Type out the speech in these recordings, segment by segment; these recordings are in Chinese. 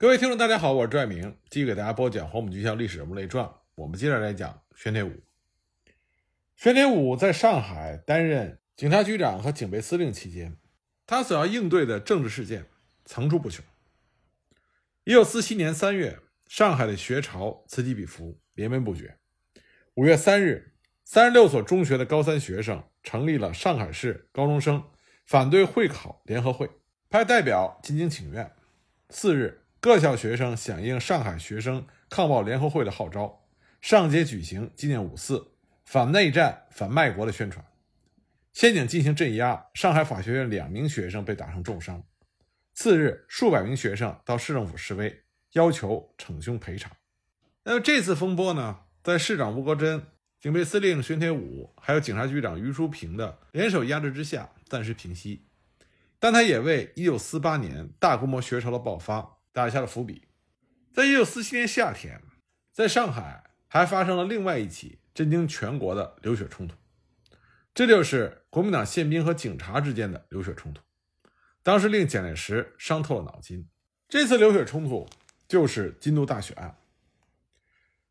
各位听众，大家好，我是朱爱明，继续给大家播讲《黄埔军校历史人物列传》。我们接着来讲玄铁五。玄铁五在上海担任警察局长和警备司令期间，他所要应对的政治事件层出不穷。一九四七年三月，上海的学潮此起彼伏，连绵不绝。五月三日，三十六所中学的高三学生成立了上海市高中生反对会考联合会，派代表进京请愿。四日。各校学生响应上海学生抗暴联合会的号召，上街举行纪念五四、反内战、反卖国的宣传。先警进行镇压，上海法学院两名学生被打成重伤。次日，数百名学生到市政府示威，要求惩凶赔偿。那么这次风波呢，在市长吴国桢、警备司令玄铁武还有警察局长于淑平的联手压制之下，暂时平息。但他也为1948年大规模学潮的爆发。打下了伏笔。在一九四七年夏天，在上海还发生了另外一起震惊全国的流血冲突，这就是国民党宪兵和警察之间的流血冲突。当时令蒋介石伤透了脑筋。这次流血冲突就是京都大血案。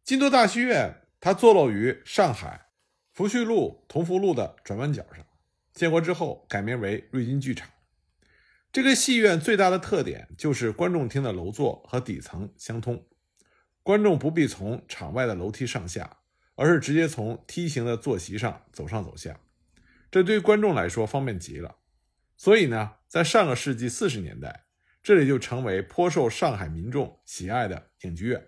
京都大戏院它坐落于上海福煦路同福路的转弯角上，建国之后改名为瑞金剧场。这个戏院最大的特点就是观众厅的楼座和底层相通，观众不必从场外的楼梯上下，而是直接从梯形的坐席上走上走下，这对于观众来说方便极了。所以呢，在上个世纪四十年代，这里就成为颇受上海民众喜爱的影剧院。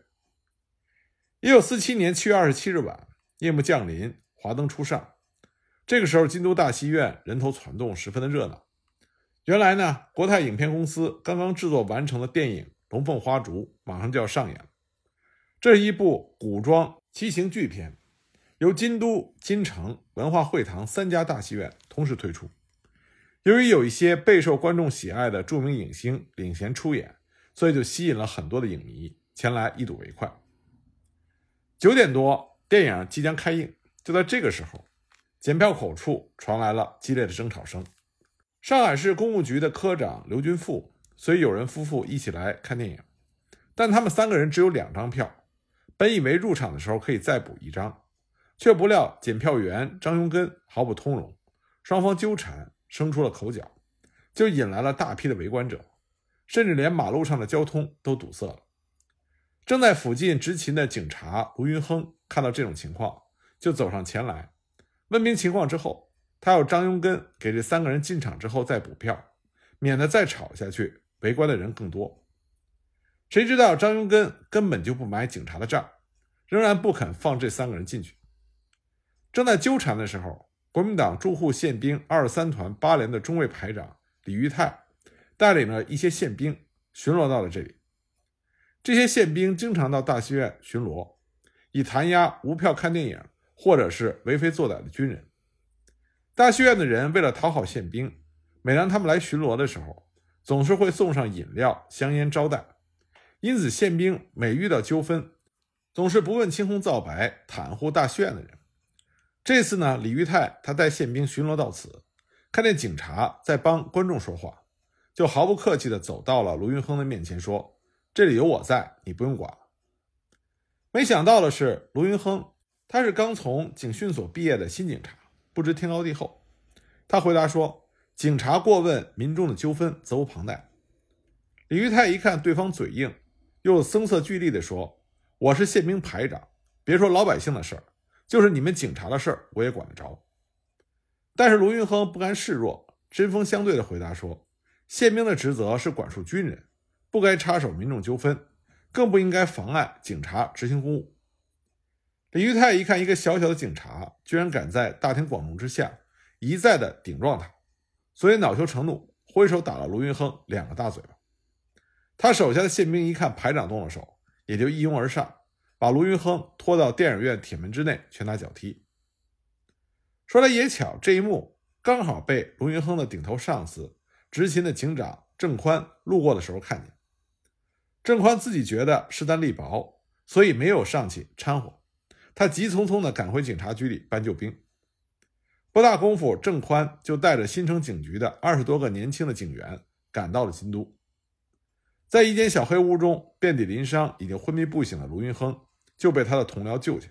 一九四七年七月二十七日晚，夜幕降临，华灯初上，这个时候京都大戏院人头攒动，十分的热闹。原来呢，国泰影片公司刚刚制作完成的电影《龙凤花烛》马上就要上演了。这是一部古装奇情巨片，由京都、金城、文化会堂三家大戏院同时推出。由于有一些备受观众喜爱的著名影星领衔出演，所以就吸引了很多的影迷前来一睹为快。九点多，电影即将开映，就在这个时候，检票口处传来了激烈的争吵声。上海市公务局的科长刘军富随友人夫妇一起来看电影，但他们三个人只有两张票，本以为入场的时候可以再补一张，却不料检票员张永根毫不通融，双方纠缠，生出了口角，就引来了大批的围观者，甚至连马路上的交通都堵塞了。正在附近执勤的警察卢云亨看到这种情况，就走上前来，问明情况之后。他要张庸根给这三个人进场之后再补票，免得再吵下去，围观的人更多。谁知道张庸根根本就不买警察的账，仍然不肯放这三个人进去。正在纠缠的时候，国民党驻沪宪兵二三团八连的中尉排长李玉泰带领了一些宪兵巡逻到了这里。这些宪兵经常到大戏院巡逻，以弹压无票看电影或者是为非作歹的军人。大戏院的人为了讨好宪兵，每当他们来巡逻的时候，总是会送上饮料、香烟招待。因此，宪兵每遇到纠纷，总是不问青红皂白，袒护大戏院的人。这次呢，李玉泰他带宪兵巡逻到此，看见警察在帮观众说话，就毫不客气地走到了卢云亨的面前，说：“这里有我在，你不用管。”没想到的是，卢云亨他是刚从警训所毕业的新警察。不知天高地厚，他回答说：“警察过问民众的纠纷，责无旁贷。”李玉泰一看对方嘴硬，又声色俱厉地说：“我是宪兵排长，别说老百姓的事儿，就是你们警察的事儿，我也管得着。”但是卢云亨不甘示弱，针锋相对地回答说：“宪兵的职责是管束军人，不该插手民众纠纷，更不应该妨碍警察执行公务。”李玉泰一看，一个小小的警察居然敢在大庭广众之下一再的顶撞他，所以恼羞成怒，挥手打了卢云亨两个大嘴巴。他手下的宪兵一看排长动了手，也就一拥而上，把卢云亨拖到电影院铁门之内，拳打脚踢。说来也巧，这一幕刚好被卢云亨的顶头上司执勤的警长郑宽路过的时候看见。郑宽自己觉得势单力薄，所以没有上去掺和。他急匆匆地赶回警察局里搬救兵，不大功夫，郑宽就带着新城警局的二十多个年轻的警员赶到了京都。在一间小黑屋中，遍体鳞伤、已经昏迷不醒的卢云亨就被他的同僚救下。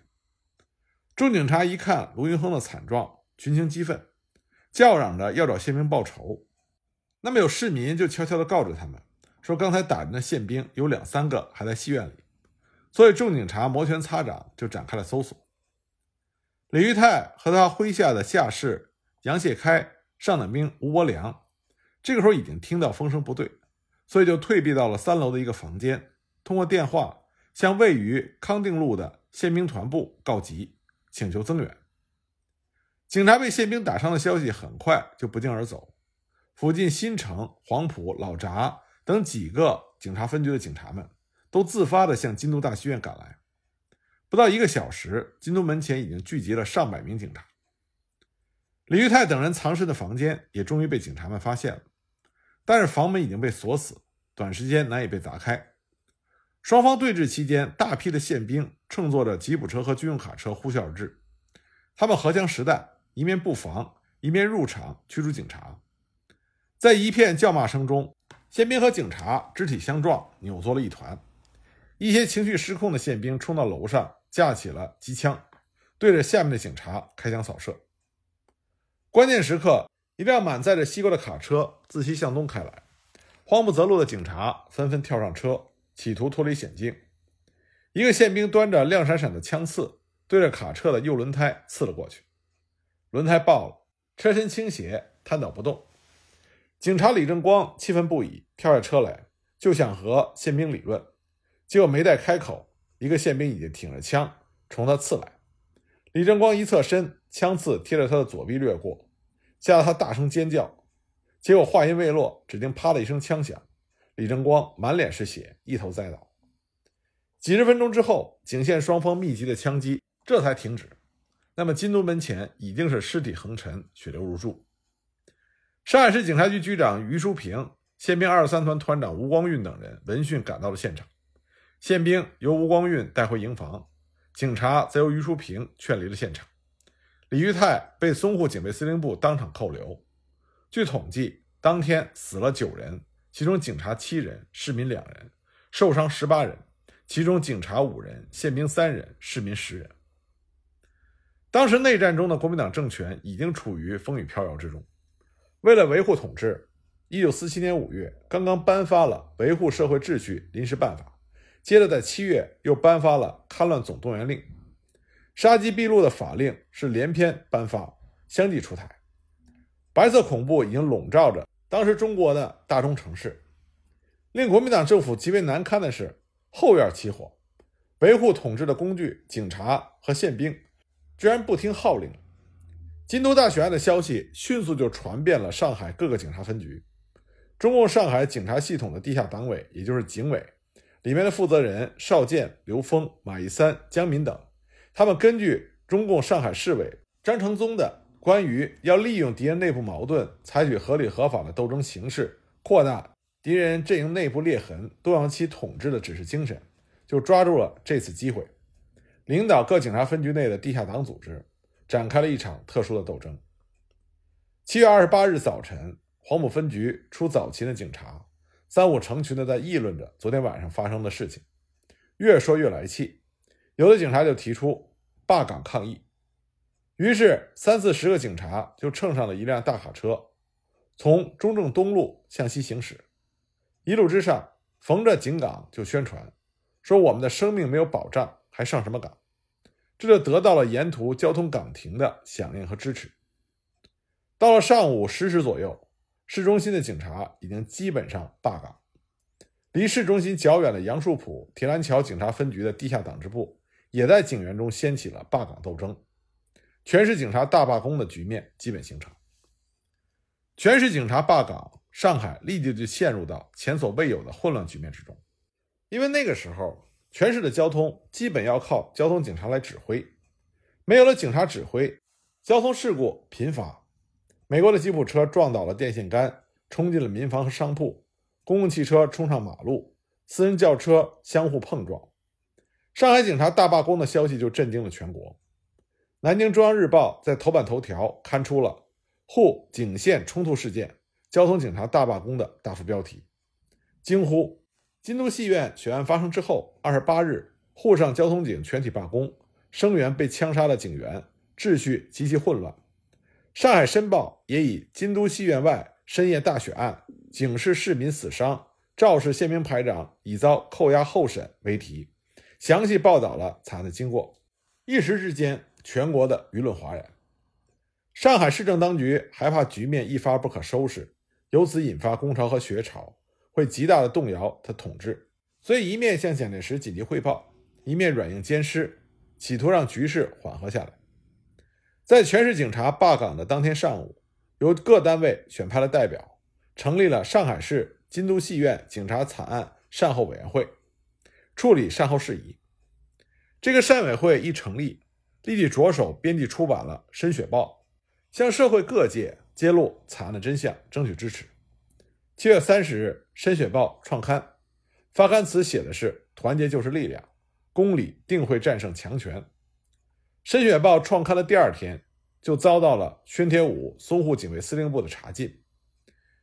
众警察一看卢云亨的惨状，群情激愤，叫嚷着要找宪兵报仇。那么有市民就悄悄地告知他们，说刚才打人的宪兵有两三个还在戏院里。所以众警察摩拳擦掌，就展开了搜索。李玉泰和他麾下的下士杨谢开、上等兵吴伯良，这个时候已经听到风声不对，所以就退避到了三楼的一个房间，通过电话向位于康定路的宪兵团部告急。请求增援。警察被宪兵打伤的消息很快就不胫而走，附近新城、黄埔、老闸等几个警察分局的警察们都自发地向京都大戏院赶来。不到一个小时，京都门前已经聚集了上百名警察。李玉泰等人藏身的房间也终于被警察们发现了，但是房门已经被锁死，短时间难以被砸开。双方对峙期间，大批的宪兵乘坐着吉普车和军用卡车呼啸而至，他们荷枪实弹，一面布防，一面入场驱逐警察。在一片叫骂声中，宪兵和警察肢体相撞，扭作了一团。一些情绪失控的宪兵冲到楼上，架起了机枪，对着下面的警察开枪扫射。关键时刻，一辆满载着西瓜的卡车自西向东开来，慌不择路的警察纷纷跳上车。企图脱离险境，一个宪兵端着亮闪闪的枪刺，对着卡车的右轮胎刺了过去，轮胎爆了，车身倾斜，瘫倒不动。警察李正光气愤不已，跳下车来就想和宪兵理论，结果没待开口，一个宪兵已经挺着枪冲他刺来。李正光一侧身，枪刺贴着他的左臂掠过，吓得他大声尖叫。结果话音未落，只听啪的一声枪响。李正光满脸是血，一头栽倒。几十分钟之后，警线双方密集的枪击这才停止。那么，金都门前已经是尸体横陈，血流如注。上海市警察局局长于淑平、宪兵二十三团团长吴光运等人闻讯赶到了现场。宪兵由吴光运带回营房，警察则由于淑平劝离了现场。李玉泰被淞沪警备司令部当场扣留。据统计，当天死了九人。其中警察七人，市民两人，受伤十八人，其中警察五人，宪兵三人，市民十人。当时内战中的国民党政权已经处于风雨飘摇之中，为了维护统治，一九四七年五月刚刚颁发了维护社会秩序临时办法，接着在七月又颁发了戡乱总动员令，杀鸡毙鹿的法令是连篇颁发，相继出台，白色恐怖已经笼罩着。当时中国的大中城市，令国民党政府极为难堪的是，后院起火，维护统治的工具警察和宪兵居然不听号令。金都大血案的消息迅速就传遍了上海各个警察分局。中共上海警察系统的地下党委，也就是警委里面的负责人邵建、刘峰、马一三、江敏等，他们根据中共上海市委张承宗的。关于要利用敌人内部矛盾，采取合理合法的斗争形式，扩大敌人阵营内部裂痕，动摇其统治的指示精神，就抓住了这次机会，领导各警察分局内的地下党组织，展开了一场特殊的斗争。七月二十八日早晨，黄埔分局出早勤的警察，三五成群的在议论着昨天晚上发生的事情，越说越来气，有的警察就提出罢岗抗议。于是，三四十个警察就乘上了一辆大卡车，从中正东路向西行驶。一路之上，逢着警岗就宣传，说我们的生命没有保障，还上什么岗？这就得到了沿途交通岗亭的响应和支持。到了上午十时左右，市中心的警察已经基本上罢岗。离市中心较远的杨树浦、铁栏桥警察分局的地下党支部，也在警员中掀起了罢岗斗争。全市警察大罢工的局面基本形成。全市警察罢岗，上海立即就陷入到前所未有的混乱局面之中。因为那个时候，全市的交通基本要靠交通警察来指挥，没有了警察指挥，交通事故频发。美国的吉普车撞倒了电线杆，冲进了民房和商铺；公共汽车冲上马路，私人轿车相互碰撞。上海警察大罢工的消息就震惊了全国。南京中央日报在头版头条刊出了“沪警线冲突事件，交通警察大罢工”的大幅标题，惊呼：“京都戏院血案发生之后，二十八日，沪上交通警全体罢工，声援被枪杀的警员，秩序极其混乱。上海申报也以京都戏院外深夜大血案，警示市民死伤，肇事宪兵排长已遭扣押候审为题，详细报道了惨案的经过。一时之间，全国的舆论哗然。上海市政当局害怕局面一发不可收拾，由此引发工潮和学潮，会极大的动摇他统治，所以一面向蒋介石紧急汇报，一面软硬兼施，企图让局势缓和下来。在全市警察罢岗的当天上午，由各单位选派了代表，成立了上海市金都戏院警察惨案善后委员会，处理善后事宜。这个善委会一成立，立即着手编辑出版了《深雪报》。向社会各界揭露惨案的真相，争取支持。七月三十日，《深雪报》创刊，发刊词写的是“团结就是力量，公理定会战胜强权”。《深雪报》创刊的第二天，就遭到了宣铁武淞沪警卫司令部的查禁。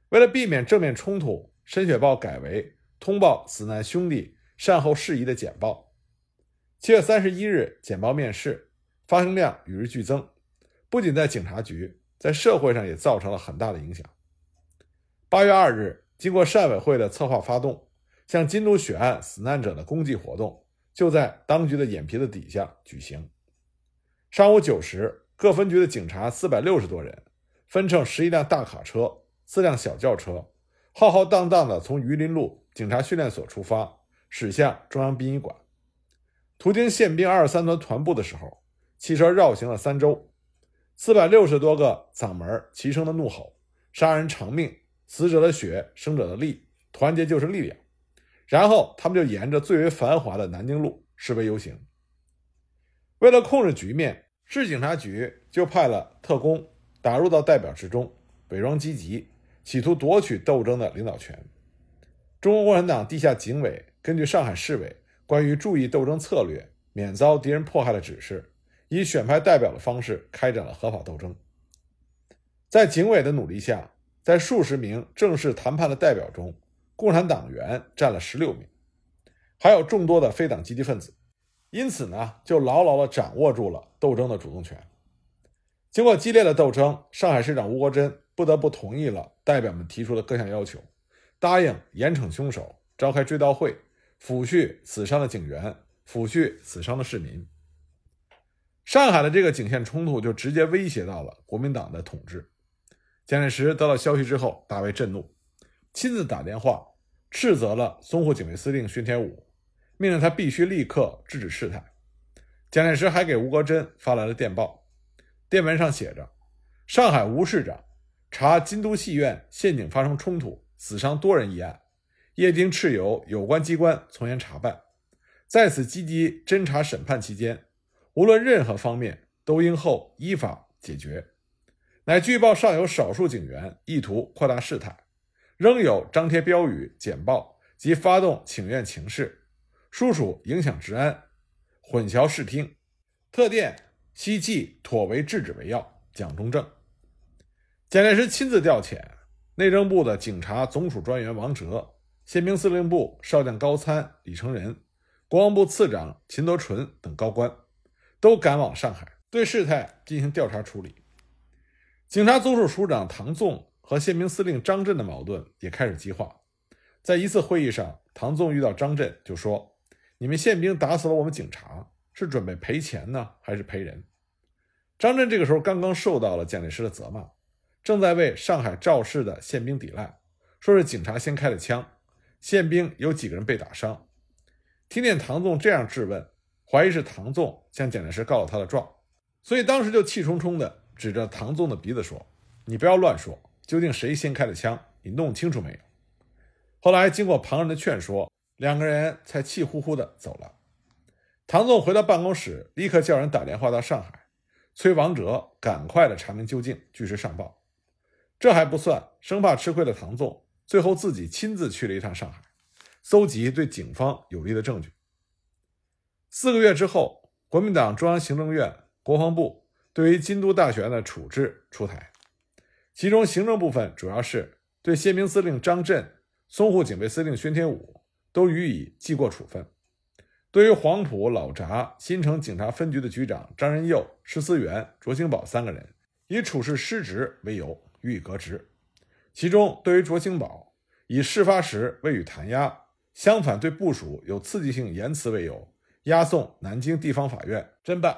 为了避免正面冲突，《深雪报》改为通报死难兄弟善后事宜的简报。七月三十一日，简报面世，发行量与日俱增。不仅在警察局，在社会上也造成了很大的影响。八月二日，经过善委会的策划发动，向京都血案死难者的公祭活动就在当局的眼皮子底下举行。上午九时，各分局的警察四百六十多人，分乘十一辆大卡车、四辆小轿车，浩浩荡荡地从榆林路警察训练所出发，驶向中央殡仪馆。途经宪兵二十三团团部的时候，汽车绕行了三周。四百六十多个嗓门齐声的怒吼：“杀人偿命，死者的血，生者的力，团结就是力量。”然后他们就沿着最为繁华的南京路示威游行。为了控制局面，市警察局就派了特工打入到代表之中，伪装积极，企图夺取斗争的领导权。中国共产党地下警委根据上海市委关于注意斗争策略、免遭敌人迫害的指示。以选派代表的方式开展了合法斗争。在警委的努力下，在数十名正式谈判的代表中，共产党员占了十六名，还有众多的非党积极分子，因此呢，就牢牢地掌握住了斗争的主动权。经过激烈的斗争，上海市长吴国桢不得不同意了代表们提出的各项要求，答应严惩凶手，召开追悼会，抚恤死伤的警员，抚恤死伤的市民。上海的这个警线冲突就直接威胁到了国民党的统治。蒋介石得到消息之后大为震怒，亲自打电话斥责了淞沪警卫司令徐天武，命令他必须立刻制止事态。蒋介石还给吴国桢发来了电报，电文上写着：“上海吴市长查京都戏院陷阱发生冲突，死伤多人一案，叶丁敕由有关机关从严查办，在此积极侦查审判期间。”无论任何方面，都应后依法解决。乃据报尚有少数警员意图扩大事态，仍有张贴标语、简报及发动请愿情事，殊属影响治安，混淆视听。特电希冀妥为制止为要。蒋中正。蒋介石亲自调遣内政部的警察总署专员王哲、宪兵司令部少将高参李成仁、国防部次长秦德纯等高官。都赶往上海，对事态进行调查处理。警察总署署长唐纵和宪兵司令张震的矛盾也开始激化。在一次会议上，唐纵遇到张震，就说：“你们宪兵打死了我们警察，是准备赔钱呢，还是赔人？”张震这个时候刚刚受到了蒋介石的责骂，正在为上海肇事的宪兵抵赖，说是警察先开的枪，宪兵有几个人被打伤。听见唐纵这样质问。怀疑是唐纵向蒋介石告了他的状，所以当时就气冲冲地指着唐纵的鼻子说：“你不要乱说，究竟谁先开的枪？你弄清楚没有？”后来经过旁人的劝说，两个人才气呼呼地走了。唐纵回到办公室，立刻叫人打电话到上海，催王哲赶快的查明究竟，据实上报。这还不算，生怕吃亏的唐纵，最后自己亲自去了一趟上海，搜集对警方有利的证据。四个月之后，国民党中央行政院、国防部对于京都大学案的处置出台，其中行政部分主要是对宪兵司令张震、淞沪警备司令宣天武、都予以记过处分。对于黄埔、老闸、新城警察分局的局长张仁佑、施思源、卓兴宝三个人，以处事失职为由予以革职。其中，对于卓兴宝，以事发时未予弹压，相反对部署有刺激性言辞为由，押送南京地方法院侦办。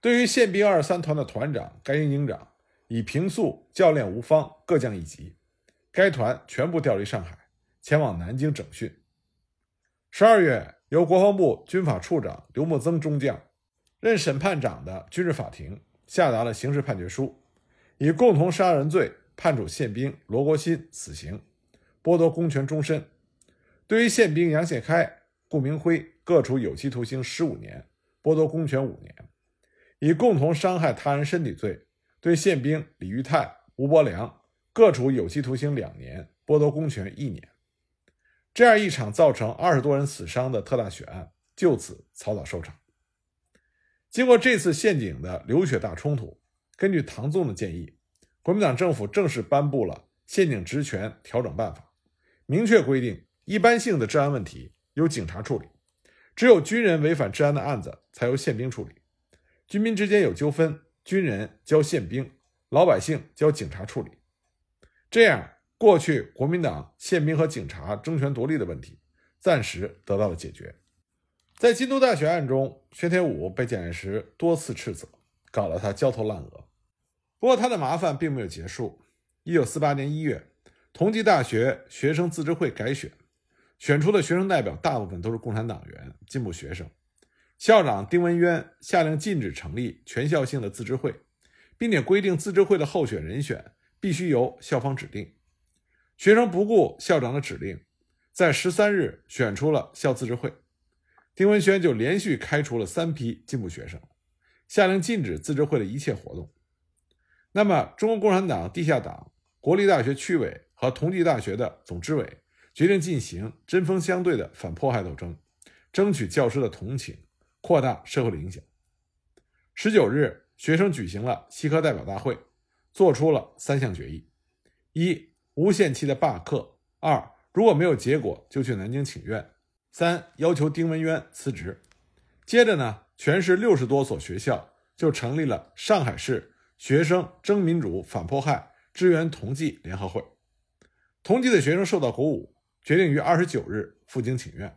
对于宪兵二三团的团长该营营长，以平素、教练无方各降一级，该团全部调离上海，前往南京整训。十二月。由国防部军法处长刘默增中将任审判长的军事法庭下达了刑事判决书，以共同杀人罪判处宪兵罗国新死刑，剥夺公权终身；对于宪兵杨宪开、顾明辉各处有期徒刑十五年，剥夺公权五年；以共同伤害他人身体罪对宪兵李玉泰、吴伯良各处有期徒刑两年，剥夺公权一年。这样一场造成二十多人死伤的特大血案就此草草收场。经过这次陷阱的流血大冲突，根据唐纵的建议，国民党政府正式颁布了陷阱职权调整办法，明确规定一般性的治安问题由警察处理，只有军人违反治安的案子才由宪兵处理。军民之间有纠纷，军人交宪兵，老百姓交警察处理。这样。过去国民党宪兵和警察争权夺利的问题暂时得到了解决。在京都大学案中，宣铁武被蒋介石多次斥责，搞得他焦头烂额。不过他的麻烦并没有结束。一九四八年一月，同济大学学生自治会改选，选出的学生代表大部分都是共产党员、进步学生。校长丁文渊下令禁止成立全校性的自治会，并且规定自治会的候选人选必须由校方指定。学生不顾校长的指令，在十三日选出了校自治会，丁文轩就连续开除了三批进步学生，下令禁止自治会的一切活动。那么，中国共产党地下党国立大学区委和同济大学的总支委决定进行针锋相对的反迫害斗争，争取教师的同情，扩大社会的影响。十九日，学生举行了西科代表大会，做出了三项决议：一。无限期的罢课。二，如果没有结果，就去南京请愿。三，要求丁文渊辞职。接着呢，全市六十多所学校就成立了上海市学生争民主、反迫害、支援同济联合会。同济的学生受到鼓舞，决定于二十九日赴京请愿。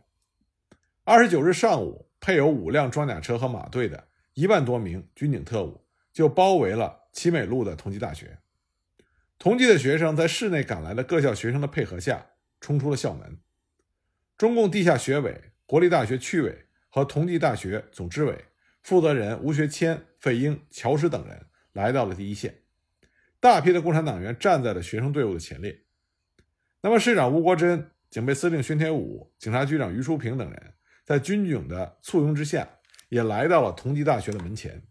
二十九日上午，配有五辆装甲车和马队的一万多名军警特务就包围了齐美路的同济大学。同济的学生在市内赶来的各校学生的配合下，冲出了校门。中共地下学委、国立大学区委和同济大学总支委负责人吴学谦、费英、乔石等人来到了第一线，大批的共产党员站在了学生队伍的前列。那么，市长吴国桢、警备司令宣铁武、警察局长于淑平等人，在军警的簇拥之下，也来到了同济大学的门前。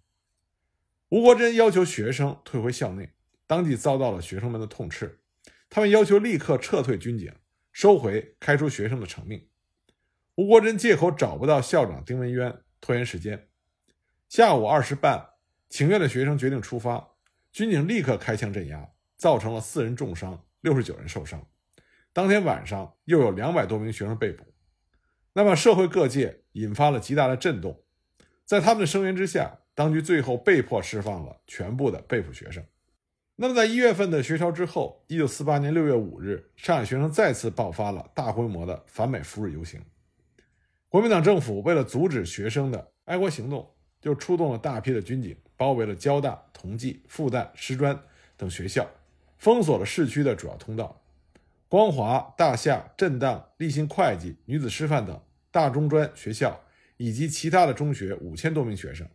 吴国桢要求学生退回校内。当即遭到了学生们的痛斥，他们要求立刻撤退军警，收回开除学生的成命。吴国桢借口找不到校长丁文渊，拖延时间。下午二时半，请愿的学生决定出发，军警立刻开枪镇压，造成了四人重伤，六十九人受伤。当天晚上又有两百多名学生被捕。那么社会各界引发了极大的震动，在他们的声援之下，当局最后被迫释放了全部的被捕学生。那么，在一月份的学潮之后，一九四八年六月五日，上海学生再次爆发了大规模的反美赴日游行。国民党政府为了阻止学生的爱国行动，就出动了大批的军警，包围了交大、同济、复旦、师专等学校，封锁了市区的主要通道。光华、大夏、震荡、立信会计、女子师范等大中专学校以及其他的中学五千多名学生，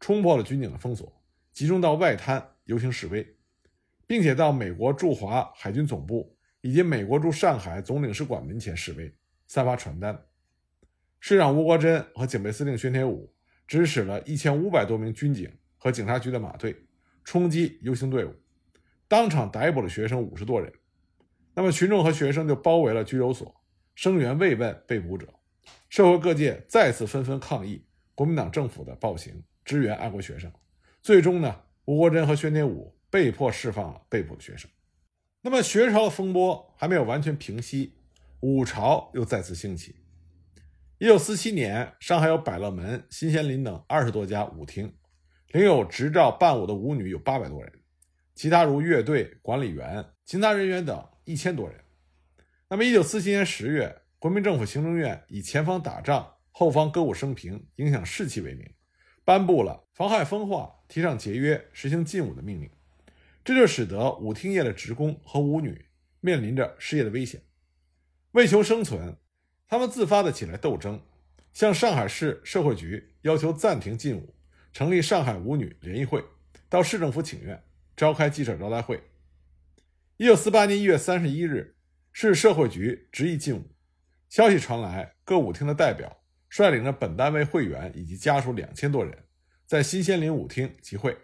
冲破了军警的封锁，集中到外滩游行示威。并且到美国驻华海军总部以及美国驻上海总领事馆门前示威，散发传单。市长吴国桢和警备司令宣铁武指使了一千五百多名军警和警察局的马队冲击游行队伍，当场逮捕了学生五十多人。那么群众和学生就包围了拘留所，声援慰问被捕者。社会各界再次纷纷抗议国民党政府的暴行，支援爱国学生。最终呢，吴国桢和宣铁武。被迫释放了被捕的学生。那么学潮的风波还没有完全平息，五潮又再次兴起。一九四七年，上海有百乐门、新仙林等二十多家舞厅，领有执照伴舞的舞女有八百多人，其他如乐队、管理员、其他人员等一千多人。那么，一九四七年十月，国民政府行政院以前方打仗、后方歌舞升平、影响士气为名，颁布了妨害风化、提倡节约、实行禁舞的命令。这就使得舞厅业的职工和舞女面临着失业的危险。为求生存，他们自发的起来斗争，向上海市社会局要求暂停禁舞，成立上海舞女联谊会，到市政府请愿，召开记者招待会。一九四八年一月三十一日，市社会局执意禁舞，消息传来，各舞厅的代表率领着本单位会员以及家属两千多人，在新仙林舞厅集会。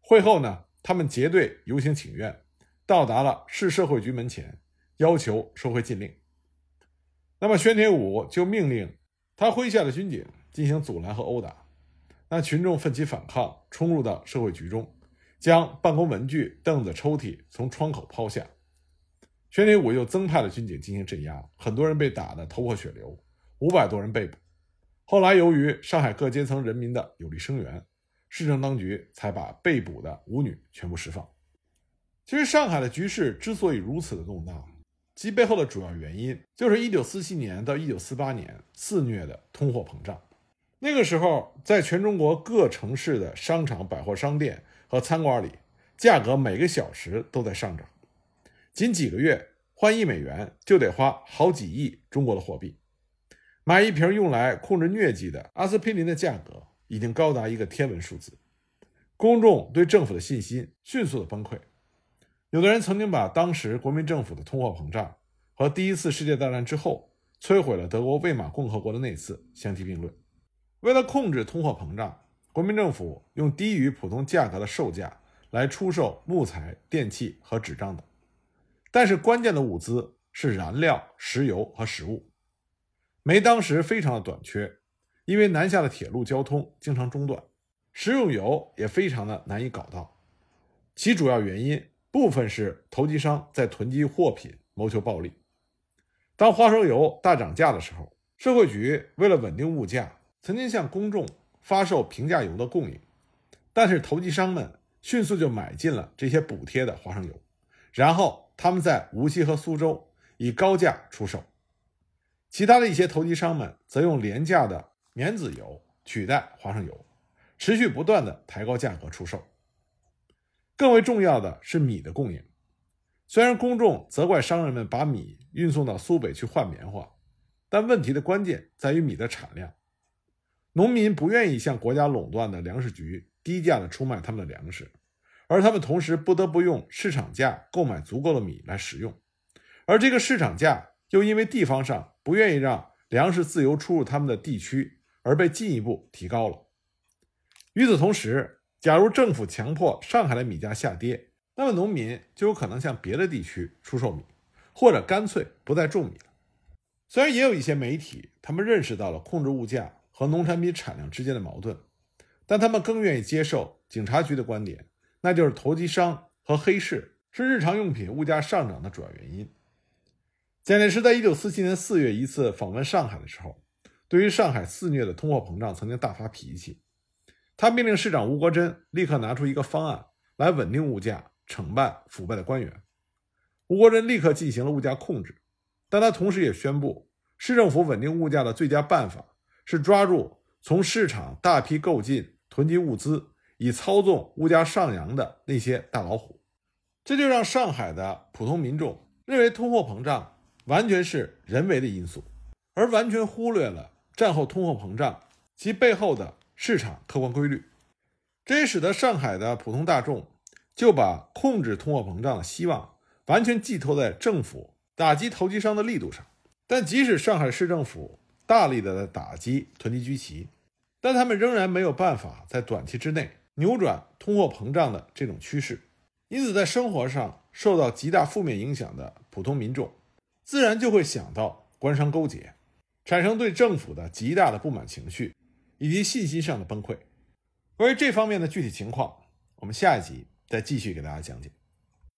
会后呢，他们结队游行请愿，到达了市社会局门前，要求收回禁令。那么，宣铁武就命令他麾下的军警进行阻拦和殴打。那群众奋起反抗，冲入到社会局中，将办公文具、凳子、抽屉从窗口抛下。宣铁武又增派了军警进行镇压，很多人被打得头破血流，五百多人被捕。后来，由于上海各阶层人民的有力声援，市政当局才把被捕的舞女全部释放。其实，上海的局势之所以如此的动荡。其背后的主要原因就是1947年到1948年肆虐的通货膨胀。那个时候，在全中国各城市的商场、百货商店和餐馆里，价格每个小时都在上涨。仅几个月，换一美元就得花好几亿中国的货币。买一瓶用来控制疟疾的阿司匹林的价格已经高达一个天文数字。公众对政府的信心迅速的崩溃。有的人曾经把当时国民政府的通货膨胀和第一次世界大战之后摧毁了德国魏玛共和国的那次相提并论。为了控制通货膨胀，国民政府用低于普通价格的售价来出售木材、电器和纸张等。但是关键的物资是燃料、石油和食物。煤当时非常的短缺，因为南下的铁路交通经常中断，食用油也非常的难以搞到。其主要原因。部分是投机商在囤积货品，谋求暴利。当花生油大涨价的时候，社会局为了稳定物价，曾经向公众发售平价油的供应，但是投机商们迅速就买进了这些补贴的花生油，然后他们在无锡和苏州以高价出售，其他的一些投机商们则用廉价的棉籽油取代花生油，持续不断的抬高价格出售。更为重要的是米的供应。虽然公众责怪商人们把米运送到苏北去换棉花，但问题的关键在于米的产量。农民不愿意向国家垄断的粮食局低价的出卖他们的粮食，而他们同时不得不用市场价购买足够的米来食用，而这个市场价又因为地方上不愿意让粮食自由出入他们的地区，而被进一步提高了。与此同时，假如政府强迫上海的米价下跌，那么农民就有可能向别的地区出售米，或者干脆不再种米了。虽然也有一些媒体，他们认识到了控制物价和农产品产量之间的矛盾，但他们更愿意接受警察局的观点，那就是投机商和黑市是日常用品物价上涨的主要原因。蒋介石在一九四七年四月一次访问上海的时候，对于上海肆虐的通货膨胀曾经大发脾气。他命令市长吴国桢立刻拿出一个方案来稳定物价、惩办腐败的官员。吴国桢立刻进行了物价控制，但他同时也宣布，市政府稳定物价的最佳办法是抓住从市场大批购进、囤积物资以操纵物价上扬的那些大老虎。这就让上海的普通民众认为通货膨胀完全是人为的因素，而完全忽略了战后通货膨胀其背后的。市场客观规律，这也使得上海的普通大众就把控制通货膨胀的希望完全寄托在政府打击投机商的力度上。但即使上海市政府大力的打击囤积居奇，但他们仍然没有办法在短期之内扭转通货膨胀的这种趋势。因此，在生活上受到极大负面影响的普通民众，自然就会想到官商勾结，产生对政府的极大的不满情绪。以及信心上的崩溃。关于这方面的具体情况，我们下一集再继续给大家讲解。